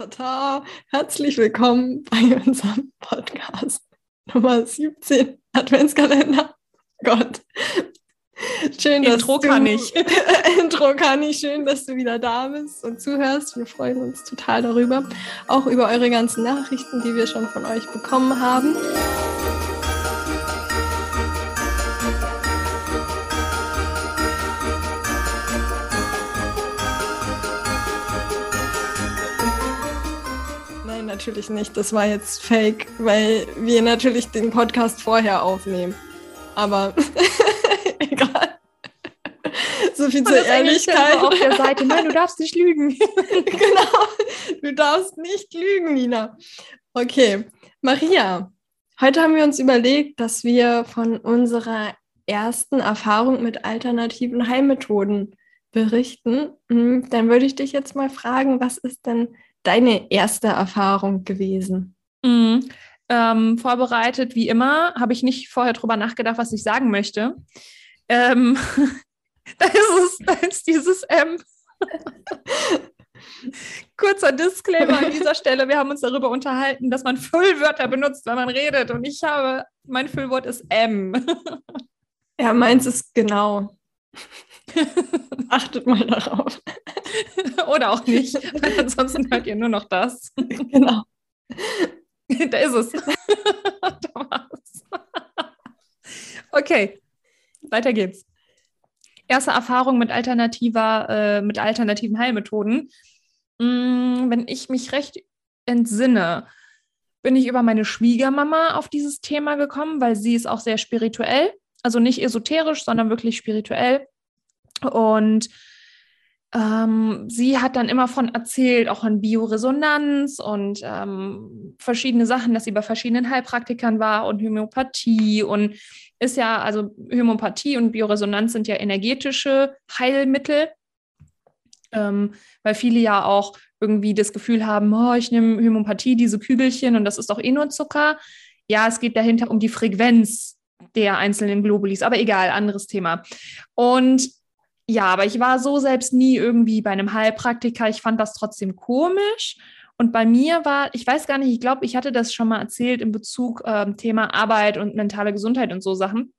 Tata, herzlich willkommen bei unserem Podcast Nummer 17 Adventskalender. Gott. Schön, dass Intro du, kann ich. Intro kann ich. Schön, dass du wieder da bist und zuhörst. Wir freuen uns total darüber. Auch über eure ganzen Nachrichten, die wir schon von euch bekommen haben. Natürlich nicht. Das war jetzt fake, weil wir natürlich den Podcast vorher aufnehmen. Aber egal. So viel zur Ehrlichkeit. auf der Seite. Nein, du darfst nicht lügen. genau. Du darfst nicht lügen, Nina. Okay, Maria. Heute haben wir uns überlegt, dass wir von unserer ersten Erfahrung mit alternativen Heilmethoden berichten. Hm, Dann würde ich dich jetzt mal fragen, was ist denn deine erste Erfahrung gewesen? Mhm. Ähm, vorbereitet, wie immer, habe ich nicht vorher drüber nachgedacht, was ich sagen möchte. Ähm, da ist es, da ist dieses M. Kurzer Disclaimer an dieser Stelle. Wir haben uns darüber unterhalten, dass man Füllwörter benutzt, wenn man redet. Und ich habe, mein Füllwort ist M. Ja, meins ist genau. Achtet mal darauf. Oder auch nicht. Weil ansonsten hört ihr nur noch das. Genau. Da ist es. da war's. Okay, weiter geht's. Erste Erfahrung mit alternativer, äh, mit alternativen Heilmethoden. Mm, wenn ich mich recht entsinne, bin ich über meine Schwiegermama auf dieses Thema gekommen, weil sie ist auch sehr spirituell, also nicht esoterisch, sondern wirklich spirituell. Und ähm, sie hat dann immer von erzählt, auch an Bioresonanz und ähm, verschiedene Sachen, dass sie bei verschiedenen Heilpraktikern war und Homöopathie und ist ja, also Homöopathie und Bioresonanz sind ja energetische Heilmittel, ähm, weil viele ja auch irgendwie das Gefühl haben, oh, ich nehme Homöopathie, diese Kügelchen und das ist doch eh nur Zucker. Ja, es geht dahinter um die Frequenz der einzelnen Globulis, aber egal, anderes Thema. Und ja, aber ich war so selbst nie irgendwie bei einem Heilpraktiker. Ich fand das trotzdem komisch. Und bei mir war, ich weiß gar nicht, ich glaube, ich hatte das schon mal erzählt in Bezug ähm, Thema Arbeit und mentale Gesundheit und so Sachen,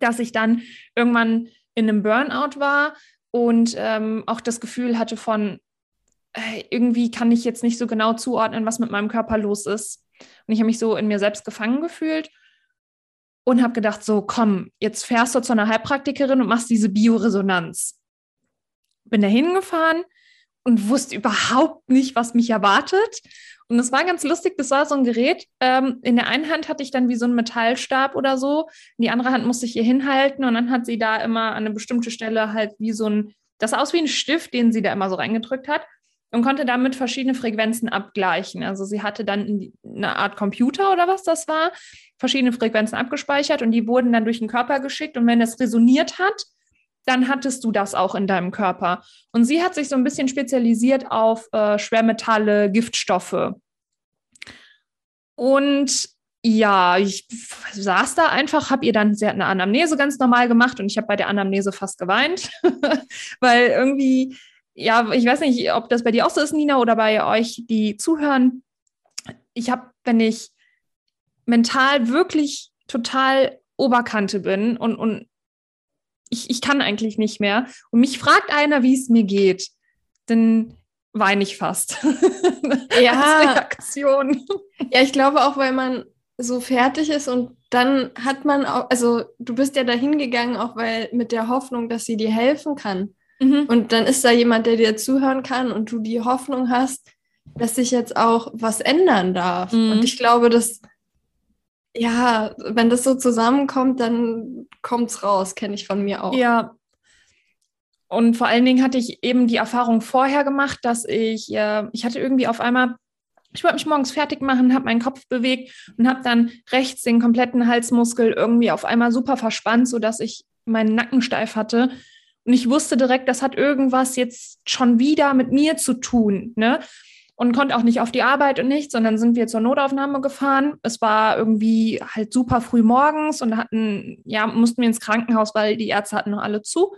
dass ich dann irgendwann in einem Burnout war und ähm, auch das Gefühl hatte von, äh, irgendwie kann ich jetzt nicht so genau zuordnen, was mit meinem Körper los ist. Und ich habe mich so in mir selbst gefangen gefühlt und habe gedacht, so komm, jetzt fährst du zu einer Heilpraktikerin und machst diese Bioresonanz. Bin da hingefahren und wusste überhaupt nicht, was mich erwartet. Und es war ganz lustig, das war so ein Gerät. Ähm, in der einen Hand hatte ich dann wie so einen Metallstab oder so, in die andere Hand musste ich hier hinhalten und dann hat sie da immer an eine bestimmte Stelle halt wie so ein, das sah aus wie ein Stift, den sie da immer so reingedrückt hat und konnte damit verschiedene Frequenzen abgleichen. Also sie hatte dann eine Art Computer oder was das war, verschiedene Frequenzen abgespeichert und die wurden dann durch den Körper geschickt und wenn das resoniert hat, dann hattest du das auch in deinem Körper. Und sie hat sich so ein bisschen spezialisiert auf äh, Schwermetalle, Giftstoffe. Und ja, ich saß da einfach, habe ihr dann, sie hat eine Anamnese ganz normal gemacht und ich habe bei der Anamnese fast geweint, weil irgendwie, ja, ich weiß nicht, ob das bei dir auch so ist, Nina, oder bei euch, die zuhören. Ich habe, wenn ich mental wirklich total Oberkante bin und, und ich, ich kann eigentlich nicht mehr und mich fragt einer, wie es mir geht, dann weine ich fast. Ja. Als Reaktion. Ja, ich glaube auch, weil man so fertig ist und dann hat man auch, also du bist ja dahin gegangen, auch weil mit der Hoffnung, dass sie dir helfen kann. Mhm. Und dann ist da jemand, der dir zuhören kann und du die Hoffnung hast, dass sich jetzt auch was ändern darf. Mhm. Und ich glaube, dass, ja, wenn das so zusammenkommt, dann kommt's raus, kenne ich von mir auch. Ja. Und vor allen Dingen hatte ich eben die Erfahrung vorher gemacht, dass ich, äh, ich hatte irgendwie auf einmal, ich wollte mich morgens fertig machen, habe meinen Kopf bewegt und habe dann rechts den kompletten Halsmuskel irgendwie auf einmal super verspannt, sodass ich meinen Nacken steif hatte. Und ich wusste direkt, das hat irgendwas jetzt schon wieder mit mir zu tun. Ne? und konnte auch nicht auf die Arbeit und nichts, sondern sind wir zur Notaufnahme gefahren. Es war irgendwie halt super früh morgens und hatten, ja, mussten wir ins Krankenhaus, weil die Ärzte hatten noch alle zu.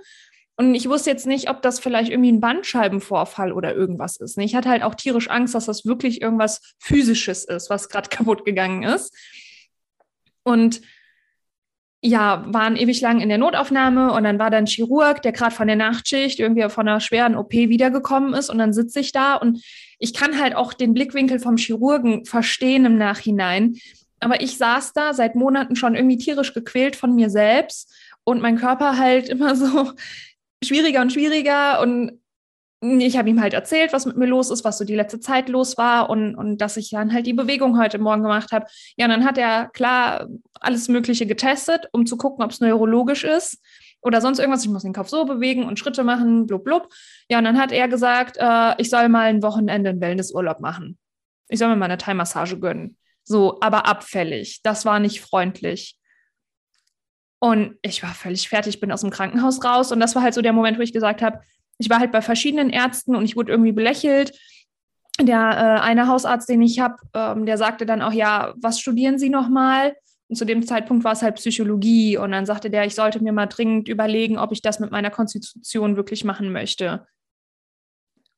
Und ich wusste jetzt nicht, ob das vielleicht irgendwie ein Bandscheibenvorfall oder irgendwas ist. Ich hatte halt auch tierisch Angst, dass das wirklich irgendwas Physisches ist, was gerade kaputt gegangen ist. Und ja, waren ewig lang in der Notaufnahme und dann war dann Chirurg, der gerade von der Nachtschicht irgendwie von einer schweren OP wiedergekommen ist und dann sitze ich da und ich kann halt auch den Blickwinkel vom Chirurgen verstehen im Nachhinein. Aber ich saß da seit Monaten schon irgendwie tierisch gequält von mir selbst und mein Körper halt immer so schwieriger und schwieriger und ich habe ihm halt erzählt, was mit mir los ist, was so die letzte Zeit los war und, und dass ich dann halt die Bewegung heute Morgen gemacht habe. Ja, und dann hat er klar alles Mögliche getestet, um zu gucken, ob es neurologisch ist oder sonst irgendwas. Ich muss den Kopf so bewegen und Schritte machen, blub, blub. Ja, und dann hat er gesagt, äh, ich soll mal ein Wochenende einen Wellnessurlaub machen. Ich soll mir mal eine Thai-Massage gönnen. So, aber abfällig. Das war nicht freundlich. Und ich war völlig fertig, bin aus dem Krankenhaus raus. Und das war halt so der Moment, wo ich gesagt habe, ich war halt bei verschiedenen Ärzten und ich wurde irgendwie belächelt. Der äh, eine Hausarzt, den ich habe, ähm, der sagte dann auch, ja, was studieren Sie nochmal? Und zu dem Zeitpunkt war es halt Psychologie. Und dann sagte der, ich sollte mir mal dringend überlegen, ob ich das mit meiner Konstitution wirklich machen möchte.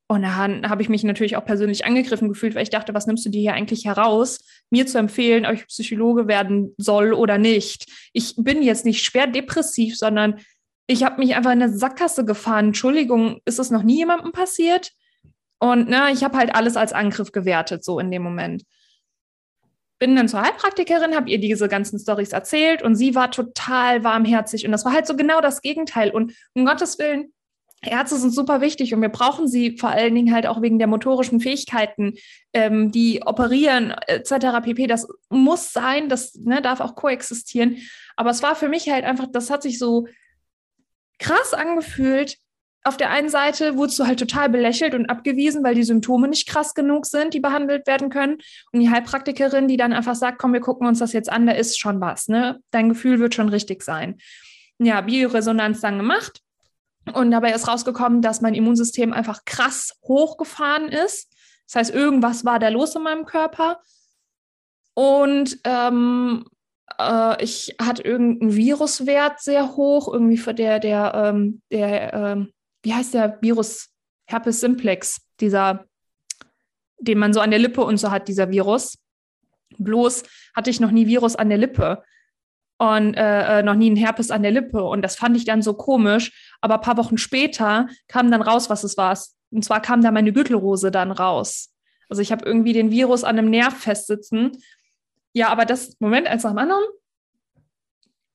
Und dann habe ich mich natürlich auch persönlich angegriffen gefühlt, weil ich dachte, was nimmst du dir hier eigentlich heraus, mir zu empfehlen, ob ich Psychologe werden soll oder nicht? Ich bin jetzt nicht schwer depressiv, sondern ich habe mich einfach in eine Sackgasse gefahren. Entschuldigung, ist das noch nie jemandem passiert? Und ne, ich habe halt alles als Angriff gewertet, so in dem Moment. Bin dann zur Heilpraktikerin, habe ihr diese ganzen Stories erzählt und sie war total warmherzig. Und das war halt so genau das Gegenteil. Und um Gottes Willen, Ärzte sind super wichtig und wir brauchen sie vor allen Dingen halt auch wegen der motorischen Fähigkeiten, ähm, die operieren etc. pp. Das muss sein, das ne, darf auch koexistieren. Aber es war für mich halt einfach, das hat sich so krass angefühlt. Auf der einen Seite wurdest du halt total belächelt und abgewiesen, weil die Symptome nicht krass genug sind, die behandelt werden können. Und die Heilpraktikerin, die dann einfach sagt, komm, wir gucken uns das jetzt an, da ist schon was, ne? Dein Gefühl wird schon richtig sein. Ja, Bioresonanz dann gemacht. Und dabei ist rausgekommen, dass mein Immunsystem einfach krass hochgefahren ist. Das heißt, irgendwas war da los in meinem Körper. Und ähm, äh, ich hatte irgendeinen Viruswert sehr hoch, irgendwie für der, der, ähm, der, ähm, wie heißt der Virus? Herpes simplex, dieser, den man so an der Lippe und so hat, dieser Virus. Bloß hatte ich noch nie Virus an der Lippe und äh, äh noch nie einen Herpes an der Lippe. Und das fand ich dann so komisch. Aber ein paar Wochen später kam dann raus, was es war. Und zwar kam da meine Gürtelrose dann raus. Also ich habe irgendwie den Virus an einem Nerv festsitzen ja, aber das Moment eins nach dem anderen.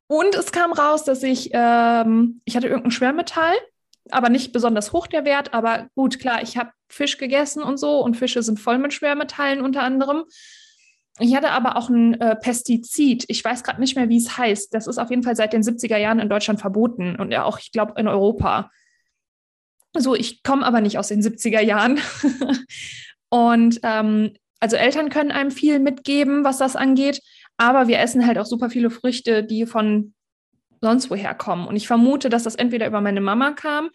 Und es kam raus, dass ich, ähm, ich hatte irgendein Schwermetall, aber nicht besonders hoch der Wert. Aber gut, klar, ich habe Fisch gegessen und so und Fische sind voll mit Schwermetallen unter anderem. Ich hatte aber auch ein äh, Pestizid. Ich weiß gerade nicht mehr, wie es heißt. Das ist auf jeden Fall seit den 70er Jahren in Deutschland verboten und ja auch, ich glaube, in Europa. So, ich komme aber nicht aus den 70er Jahren. und ähm, also Eltern können einem viel mitgeben, was das angeht, aber wir essen halt auch super viele Früchte, die von sonst woher kommen. Und ich vermute, dass das entweder über meine Mama kam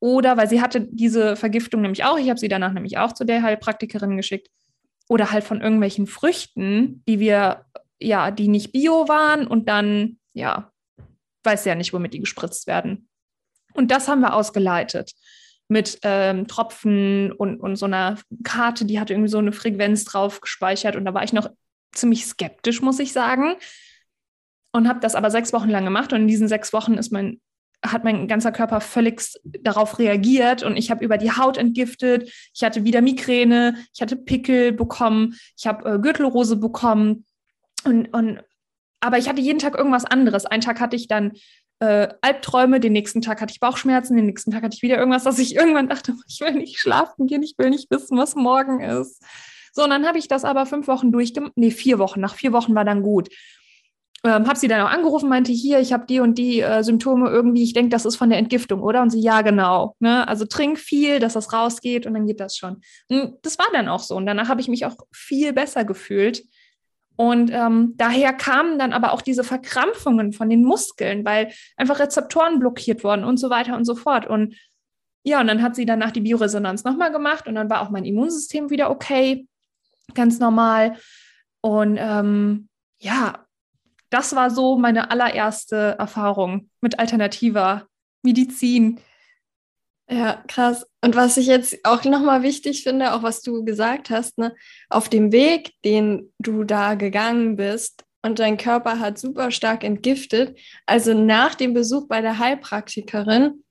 oder weil sie hatte diese Vergiftung nämlich auch, ich habe sie danach nämlich auch zu der Heilpraktikerin geschickt, oder halt von irgendwelchen Früchten, die wir, ja, die nicht bio waren und dann, ja, weiß ja nicht, womit die gespritzt werden. Und das haben wir ausgeleitet mit ähm, Tropfen und, und so einer Karte, die hatte irgendwie so eine Frequenz drauf gespeichert. Und da war ich noch ziemlich skeptisch, muss ich sagen. Und habe das aber sechs Wochen lang gemacht. Und in diesen sechs Wochen ist mein, hat mein ganzer Körper völlig darauf reagiert. Und ich habe über die Haut entgiftet. Ich hatte wieder Migräne. Ich hatte Pickel bekommen. Ich habe äh, Gürtelrose bekommen. Und, und aber ich hatte jeden Tag irgendwas anderes. Einen Tag hatte ich dann äh, Albträume, den nächsten Tag hatte ich Bauchschmerzen, den nächsten Tag hatte ich wieder irgendwas, dass ich irgendwann dachte, ich will nicht schlafen gehen, ich will nicht wissen, was morgen ist. So, und dann habe ich das aber fünf Wochen durchgemacht, nee, vier Wochen, nach vier Wochen war dann gut. Ähm, habe sie dann auch angerufen, meinte, hier, ich habe die und die äh, Symptome irgendwie, ich denke, das ist von der Entgiftung, oder? Und sie, ja, genau. Ne? Also trink viel, dass das rausgeht und dann geht das schon. Und das war dann auch so. Und danach habe ich mich auch viel besser gefühlt. Und ähm, daher kamen dann aber auch diese Verkrampfungen von den Muskeln, weil einfach Rezeptoren blockiert wurden und so weiter und so fort. Und ja, und dann hat sie danach die Bioresonanz nochmal gemacht und dann war auch mein Immunsystem wieder okay, ganz normal. Und ähm, ja, das war so meine allererste Erfahrung mit alternativer Medizin. Ja, krass. Und was ich jetzt auch nochmal wichtig finde, auch was du gesagt hast, ne, auf dem Weg, den du da gegangen bist und dein Körper hat super stark entgiftet, also nach dem Besuch bei der Heilpraktikerin,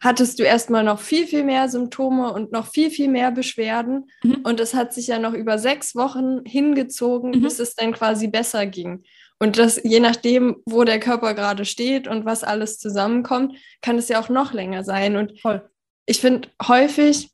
hattest du erstmal noch viel, viel mehr Symptome und noch viel, viel mehr Beschwerden. Mhm. Und es hat sich ja noch über sechs Wochen hingezogen, mhm. bis es dann quasi besser ging. Und das, je nachdem, wo der Körper gerade steht und was alles zusammenkommt, kann es ja auch noch länger sein. Und Voll. ich finde, häufig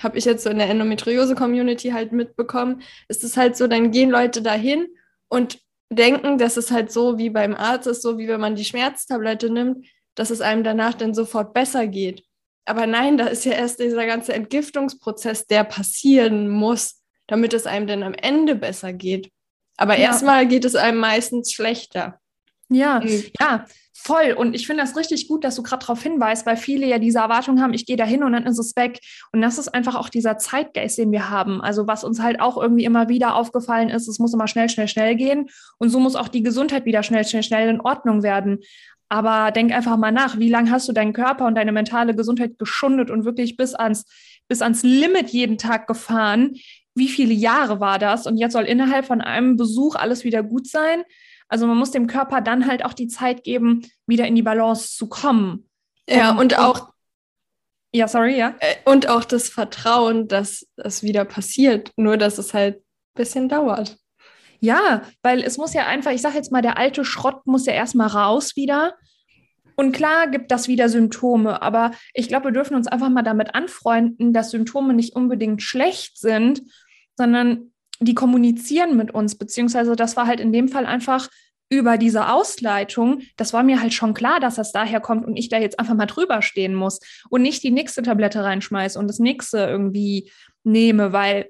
habe ich jetzt so in der Endometriose-Community halt mitbekommen, ist es halt so, dann gehen Leute dahin und denken, dass es halt so wie beim Arzt ist, so wie wenn man die Schmerztablette nimmt, dass es einem danach dann sofort besser geht. Aber nein, da ist ja erst dieser ganze Entgiftungsprozess, der passieren muss, damit es einem dann am Ende besser geht. Aber ja. erstmal geht es einem meistens schlechter. Ja, mhm. ja, voll. Und ich finde das richtig gut, dass du gerade darauf hinweist, weil viele ja diese Erwartung haben, ich gehe da hin und dann ist es weg. Und das ist einfach auch dieser Zeitgeist, den wir haben. Also was uns halt auch irgendwie immer wieder aufgefallen ist, es muss immer schnell, schnell, schnell gehen. Und so muss auch die Gesundheit wieder schnell, schnell, schnell in Ordnung werden. Aber denk einfach mal nach, wie lange hast du deinen Körper und deine mentale Gesundheit geschundet und wirklich bis ans, bis ans Limit jeden Tag gefahren? Wie viele Jahre war das? Und jetzt soll innerhalb von einem Besuch alles wieder gut sein? Also man muss dem Körper dann halt auch die Zeit geben, wieder in die Balance zu kommen. Ja, und, und auch. Ja, sorry, ja. Äh, und auch das Vertrauen, dass es wieder passiert, nur dass es halt ein bisschen dauert. Ja, weil es muss ja einfach, ich sage jetzt mal, der alte Schrott muss ja erstmal raus wieder. Und klar gibt das wieder Symptome, aber ich glaube, wir dürfen uns einfach mal damit anfreunden, dass Symptome nicht unbedingt schlecht sind, sondern die kommunizieren mit uns, beziehungsweise das war halt in dem Fall einfach über diese Ausleitung, das war mir halt schon klar, dass das daher kommt und ich da jetzt einfach mal drüber stehen muss und nicht die nächste Tablette reinschmeiße und das nächste irgendwie nehme, weil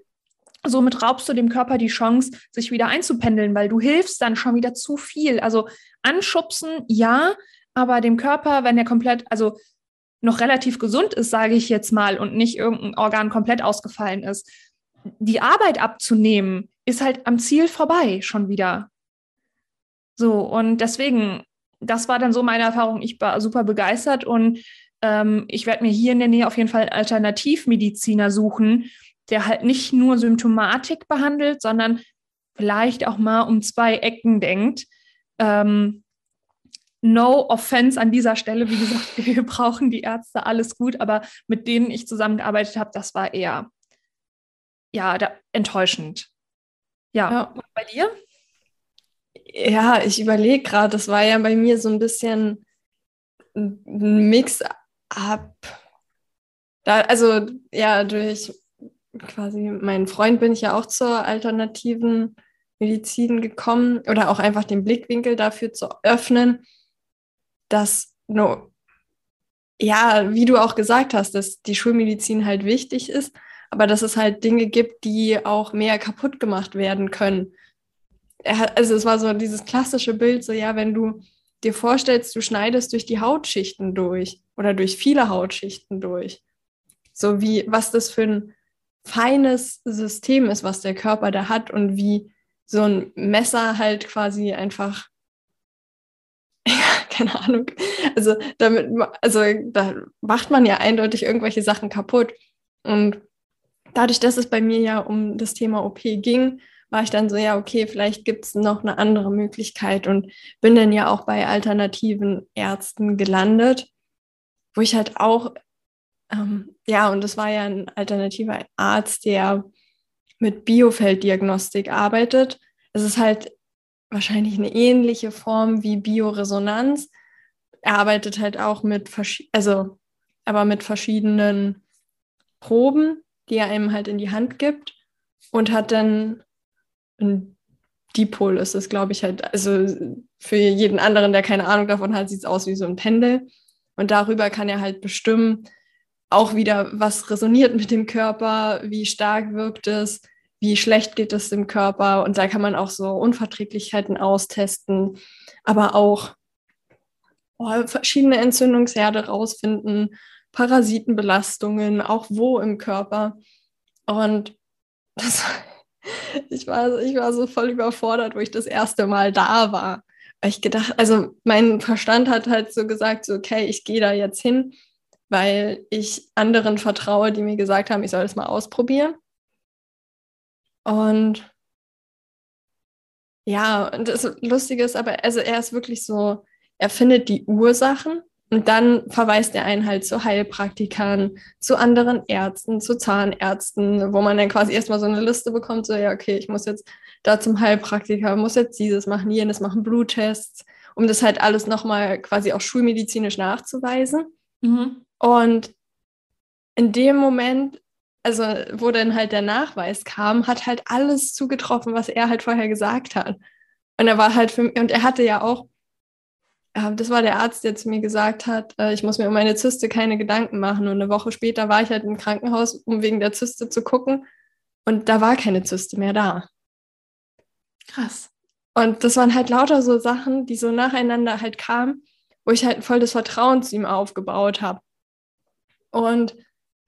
Somit raubst du dem Körper die Chance, sich wieder einzupendeln, weil du hilfst dann schon wieder zu viel. Also anschubsen, ja, aber dem Körper, wenn er komplett, also noch relativ gesund ist, sage ich jetzt mal, und nicht irgendein Organ komplett ausgefallen ist, die Arbeit abzunehmen, ist halt am Ziel vorbei schon wieder. So, und deswegen, das war dann so meine Erfahrung. Ich war super begeistert und ähm, ich werde mir hier in der Nähe auf jeden Fall Alternativmediziner suchen, der halt nicht nur Symptomatik behandelt, sondern vielleicht auch mal um zwei Ecken denkt. Ähm, no offense an dieser Stelle, wie gesagt, wir brauchen die Ärzte, alles gut, aber mit denen ich zusammengearbeitet habe, das war eher ja, da, enttäuschend. Ja. ja. Und bei dir? Ja, ich überlege gerade, das war ja bei mir so ein bisschen ein Mix-up. also ja, durch quasi meinen Freund bin ich ja auch zur alternativen Medizin gekommen oder auch einfach den Blickwinkel dafür zu öffnen, dass no, ja, wie du auch gesagt hast, dass die Schulmedizin halt wichtig ist, aber dass es halt Dinge gibt, die auch mehr kaputt gemacht werden können. Also es war so dieses klassische Bild, so ja, wenn du dir vorstellst, du schneidest durch die Hautschichten durch oder durch viele Hautschichten durch. So wie, was das für ein feines System ist, was der Körper da hat und wie so ein Messer halt quasi einfach, keine Ahnung, also damit, also da macht man ja eindeutig irgendwelche Sachen kaputt. Und dadurch, dass es bei mir ja um das Thema OP ging, war ich dann so, ja, okay, vielleicht gibt es noch eine andere Möglichkeit und bin dann ja auch bei alternativen Ärzten gelandet, wo ich halt auch ähm, ja, und das war ja ein alternativer Arzt, der mit Biofelddiagnostik arbeitet. Es ist halt wahrscheinlich eine ähnliche Form wie Bioresonanz. Er arbeitet halt auch mit, also, aber mit verschiedenen Proben, die er einem halt in die Hand gibt und hat dann ein Dipol ist es, glaube ich, halt, also für jeden anderen, der keine Ahnung davon hat, sieht es aus wie so ein Pendel. Und darüber kann er halt bestimmen, auch wieder, was resoniert mit dem Körper, wie stark wirkt es, wie schlecht geht es dem Körper. Und da kann man auch so Unverträglichkeiten austesten, aber auch oh, verschiedene Entzündungsherde rausfinden, Parasitenbelastungen, auch wo im Körper. Und das, ich, war, ich war so voll überfordert, wo ich das erste Mal da war. Weil ich gedacht, also mein Verstand hat halt so gesagt, so, okay, ich gehe da jetzt hin weil ich anderen vertraue, die mir gesagt haben, ich soll das mal ausprobieren. Und ja, und das Lustige ist aber, also er ist wirklich so, er findet die Ursachen und dann verweist er einen halt zu Heilpraktikern, zu anderen Ärzten, zu Zahnärzten, wo man dann quasi erstmal so eine Liste bekommt, so ja, okay, ich muss jetzt da zum Heilpraktiker, muss jetzt dieses machen, jenes machen, Bluttests, um das halt alles nochmal quasi auch schulmedizinisch nachzuweisen. Mhm. Und in dem Moment also wo dann halt der Nachweis kam, hat halt alles zugetroffen, was er halt vorher gesagt hat. Und er war halt für mich, und er hatte ja auch, äh, das war der Arzt, der zu mir gesagt hat, äh, ich muss mir um meine Zyste keine Gedanken machen. Und eine Woche später war ich halt im Krankenhaus, um wegen der Zyste zu gucken. Und da war keine Zyste mehr da. Krass. Und das waren halt lauter so Sachen, die so nacheinander halt kamen, wo ich halt voll das Vertrauen zu ihm aufgebaut habe. Und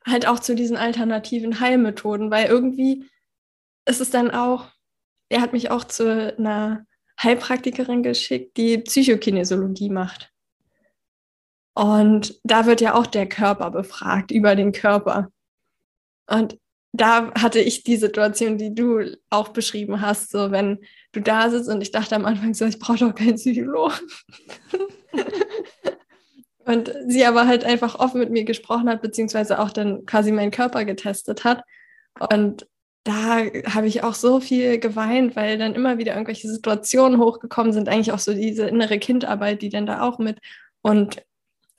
halt auch zu diesen alternativen Heilmethoden, weil irgendwie ist es dann auch, er hat mich auch zu einer Heilpraktikerin geschickt, die Psychokinesiologie macht. Und da wird ja auch der Körper befragt, über den Körper. Und da hatte ich die Situation, die du auch beschrieben hast, so wenn du da sitzt und ich dachte am Anfang so, ich brauche doch keinen Psychologen. Und sie aber halt einfach offen mit mir gesprochen hat, beziehungsweise auch dann quasi meinen Körper getestet hat. Und da habe ich auch so viel geweint, weil dann immer wieder irgendwelche Situationen hochgekommen sind, eigentlich auch so diese innere Kindarbeit, die dann da auch mit und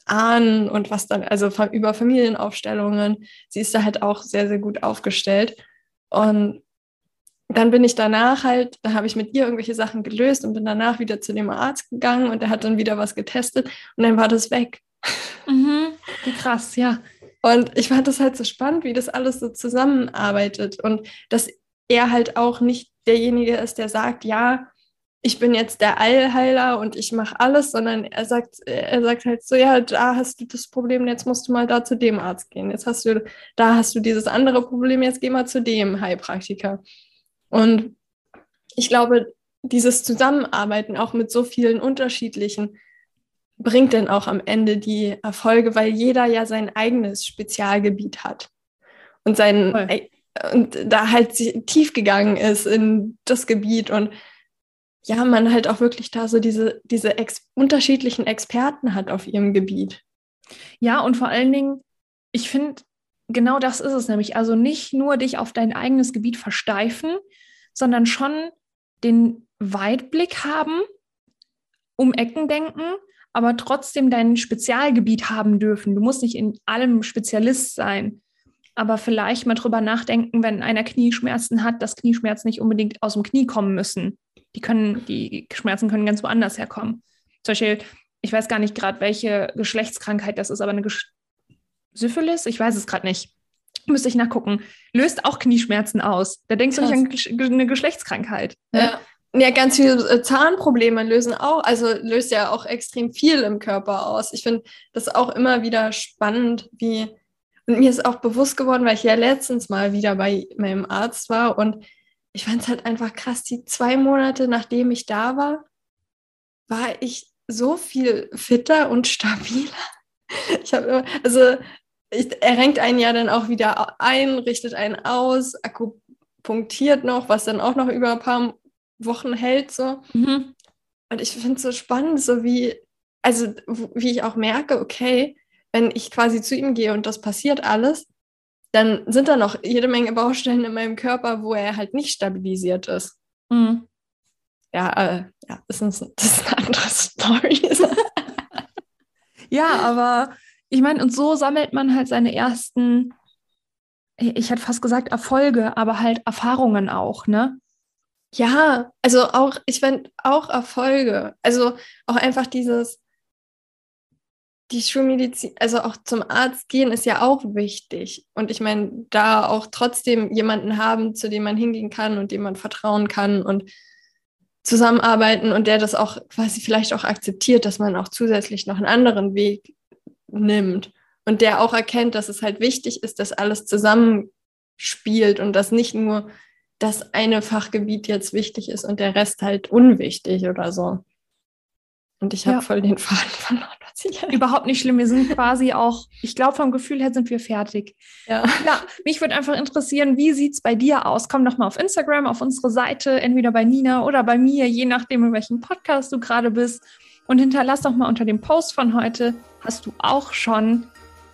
Ahnen und was dann, also über Familienaufstellungen, sie ist da halt auch sehr, sehr gut aufgestellt. Und dann bin ich danach halt, da habe ich mit ihr irgendwelche Sachen gelöst und bin danach wieder zu dem Arzt gegangen und der hat dann wieder was getestet und dann war das weg. Mhm, krass, ja. Und ich fand das halt so spannend, wie das alles so zusammenarbeitet und dass er halt auch nicht derjenige ist, der sagt, ja, ich bin jetzt der Allheiler und ich mache alles, sondern er sagt, er sagt halt so, ja, da hast du das Problem, jetzt musst du mal da zu dem Arzt gehen. Jetzt hast du, da hast du dieses andere Problem, jetzt geh mal zu dem Heilpraktiker. Und ich glaube, dieses Zusammenarbeiten auch mit so vielen unterschiedlichen bringt dann auch am Ende die Erfolge, weil jeder ja sein eigenes Spezialgebiet hat und sein Voll. und da halt tief gegangen ist in das Gebiet und ja, man halt auch wirklich da so diese, diese ex unterschiedlichen Experten hat auf ihrem Gebiet. Ja, und vor allen Dingen, ich finde, genau das ist es nämlich. Also nicht nur dich auf dein eigenes Gebiet versteifen, sondern schon den Weitblick haben, um Ecken denken, aber trotzdem dein Spezialgebiet haben dürfen. Du musst nicht in allem Spezialist sein, aber vielleicht mal drüber nachdenken, wenn einer Knieschmerzen hat, dass Knieschmerzen nicht unbedingt aus dem Knie kommen müssen. Die können, die Schmerzen können ganz woanders herkommen. Zum Beispiel, ich weiß gar nicht gerade, welche Geschlechtskrankheit das ist, aber eine Gesch Syphilis, ich weiß es gerade nicht. Müsste ich nachgucken. Löst auch Knieschmerzen aus. Da denkst Krass. du nicht an eine Geschlechtskrankheit. Ne? Ja. Ja, ganz viele äh, Zahnprobleme lösen auch, also löst ja auch extrem viel im Körper aus. Ich finde das auch immer wieder spannend, wie, und mir ist auch bewusst geworden, weil ich ja letztens mal wieder bei meinem Arzt war und ich fand es halt einfach krass, die zwei Monate, nachdem ich da war, war ich so viel fitter und stabiler. Ich habe, also er renkt einen ja dann auch wieder ein, richtet einen aus, akupunktiert noch, was dann auch noch über ein paar Wochen hält. So. Mhm. Und ich finde es so spannend, so wie, also wie ich auch merke, okay, wenn ich quasi zu ihm gehe und das passiert alles, dann sind da noch jede Menge Baustellen in meinem Körper, wo er halt nicht stabilisiert ist. Mhm. Ja, äh, ja, das ist, das ist eine andere Story. ja, aber ich meine, und so sammelt man halt seine ersten, ich hätte fast gesagt Erfolge, aber halt Erfahrungen auch, ne? Ja, also auch, ich finde auch Erfolge. Also auch einfach dieses, die Schulmedizin, also auch zum Arzt gehen ist ja auch wichtig. Und ich meine, da auch trotzdem jemanden haben, zu dem man hingehen kann und dem man vertrauen kann und zusammenarbeiten und der das auch quasi vielleicht auch akzeptiert, dass man auch zusätzlich noch einen anderen Weg nimmt und der auch erkennt, dass es halt wichtig ist, dass alles zusammenspielt und dass nicht nur das eine Fachgebiet jetzt wichtig ist und der Rest halt unwichtig oder so. Und ich habe ja. voll den Faden verloren. Überhaupt nicht schlimm. Wir sind quasi auch, ich glaube, vom Gefühl her sind wir fertig. Ja. ja mich würde einfach interessieren, wie sieht es bei dir aus? Komm doch mal auf Instagram, auf unsere Seite, entweder bei Nina oder bei mir, je nachdem, in welchem Podcast du gerade bist. Und hinterlass doch mal unter dem Post von heute, hast du auch schon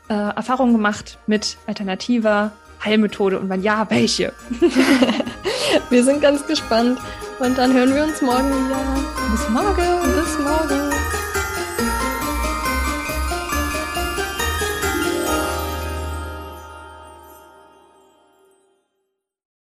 äh, Erfahrungen gemacht mit alternativer Heilmethode und wenn ja, welche? wir sind ganz gespannt und dann hören wir uns morgen wieder. Bis morgen. Bis morgen.